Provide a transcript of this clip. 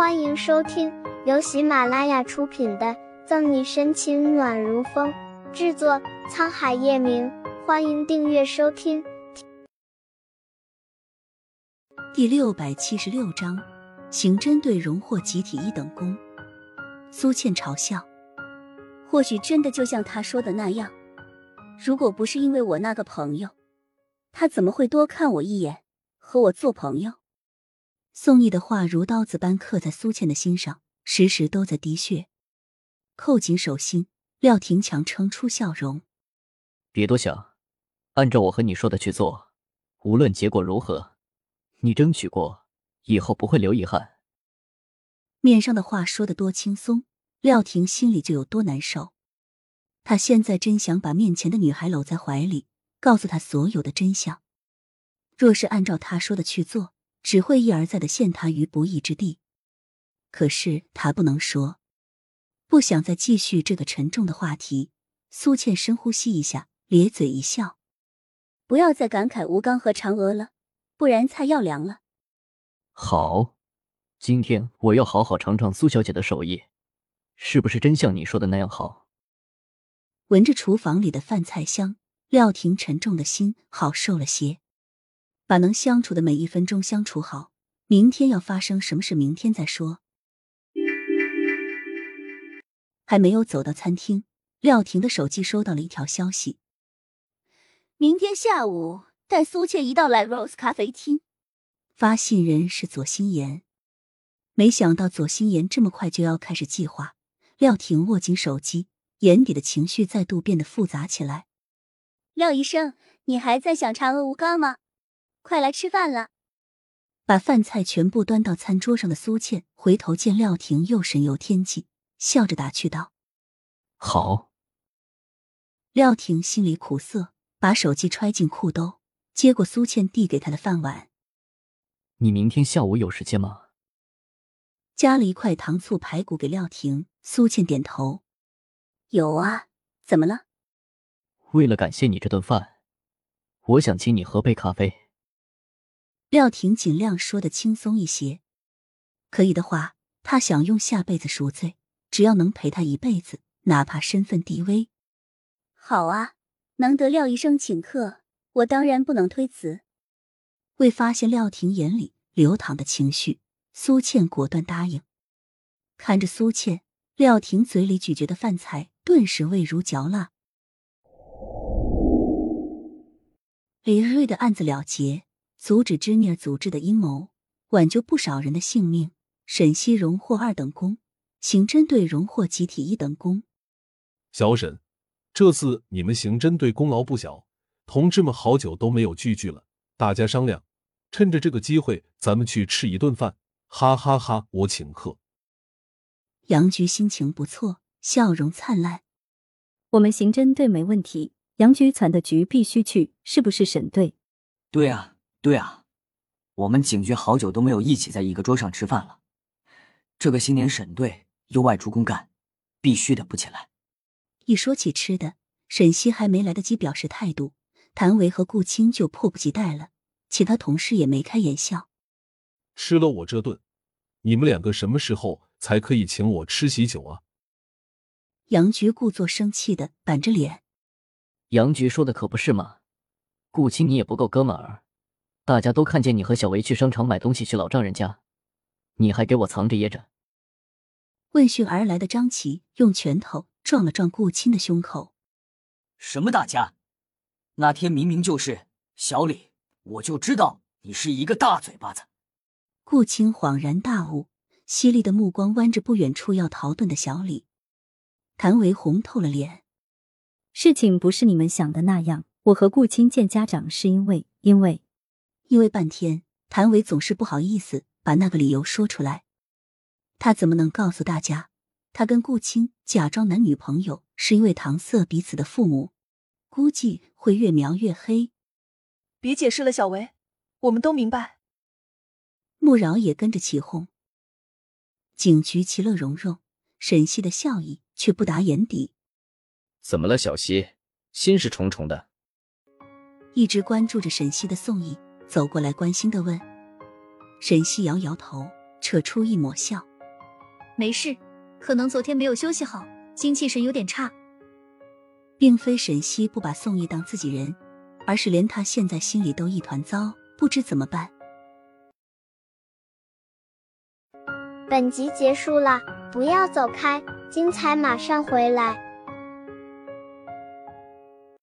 欢迎收听由喜马拉雅出品的《赠你深情暖如风》，制作沧海夜明。欢迎订阅收听。第六百七十六章，刑侦队荣获集体一等功。苏倩嘲笑：“或许真的就像他说的那样，如果不是因为我那个朋友，他怎么会多看我一眼，和我做朋友？”宋毅的话如刀子般刻在苏倩的心上，时时都在滴血。扣紧手心，廖廷强撑出笑容：“别多想，按照我和你说的去做，无论结果如何，你争取过，以后不会留遗憾。”面上的话说的多轻松，廖婷心里就有多难受。他现在真想把面前的女孩搂在怀里，告诉她所有的真相。若是按照他说的去做，只会一而再的陷他于不义之地，可是他不能说，不想再继续这个沉重的话题。苏倩深呼吸一下，咧嘴一笑：“不要再感慨吴刚和嫦娥了，不然菜要凉了。”好，今天我要好好尝尝苏小姐的手艺，是不是真像你说的那样好？闻着厨房里的饭菜香，廖婷沉重的心好受了些。把能相处的每一分钟相处好，明天要发生什么事，明天再说。还没有走到餐厅，廖婷的手机收到了一条消息：明天下午带苏倩一道来 Rose 咖啡厅。发信人是左心言。没想到左心言这么快就要开始计划。廖婷握紧手机，眼底的情绪再度变得复杂起来。廖医生，你还在想嫦娥吴刚吗？快来吃饭了！把饭菜全部端到餐桌上的苏倩回头见廖婷又神游天际，笑着打趣道：“好。”廖婷心里苦涩，把手机揣进裤兜，接过苏倩递给他的饭碗：“你明天下午有时间吗？”夹了一块糖醋排骨给廖婷，苏倩点头：“有啊，怎么了？”为了感谢你这顿饭，我想请你喝杯咖啡。廖婷尽量说的轻松一些，可以的话，他想用下辈子赎罪，只要能陪他一辈子，哪怕身份低微。好啊，能得廖医生请客，我当然不能推辞。未发现廖婷眼里流淌的情绪，苏倩果断答应。看着苏倩，廖婷嘴里咀嚼的饭菜顿时味如嚼蜡。李瑞的案子了结。阻止芝尼尔组织的阴谋，挽救不少人的性命。沈西荣获二等功，刑侦队荣获集体一等功。小沈，这次你们刑侦队功劳不小，同志们好久都没有聚聚了，大家商量，趁着这个机会，咱们去吃一顿饭，哈哈哈！我请客。杨局心情不错，笑容灿烂。我们刑侦队没问题，杨局攒的局必须去，是不是沈队？对啊。对啊，我们警局好久都没有一起在一个桌上吃饭了。这个新年沈队又外出公干，必须得补起来。一说起吃的，沈西还没来得及表示态度，谭维和顾青就迫不及待了。其他同事也眉开眼笑。吃了我这顿，你们两个什么时候才可以请我吃喜酒啊？杨局故作生气的板着脸。杨局说的可不是嘛？顾青，你也不够哥们儿。大家都看见你和小维去商场买东西去老丈人家，你还给我藏着掖着。问讯而来的张琪用拳头撞了撞顾青的胸口。什么大家？那天明明就是小李，我就知道你是一个大嘴巴子。顾青恍然大悟，犀利的目光弯着不远处要逃遁的小李。谭维红透了脸。事情不是你们想的那样，我和顾青见家长是因为因为。因为半天，谭伟总是不好意思把那个理由说出来。他怎么能告诉大家，他跟顾青假装男女朋友是因为搪塞彼此的父母？估计会越描越黑。别解释了，小维，我们都明白。穆饶也跟着起哄。警局其乐融融，沈西的笑意却不达眼底。怎么了，小西？心事重重的。一直关注着沈西的宋毅。走过来，关心的问：“沈西摇摇头，扯出一抹笑。没事，可能昨天没有休息好，精气神有点差。并非沈西不把宋毅当自己人，而是连他现在心里都一团糟，不知怎么办。本集结束了，不要走开，精彩马上回来。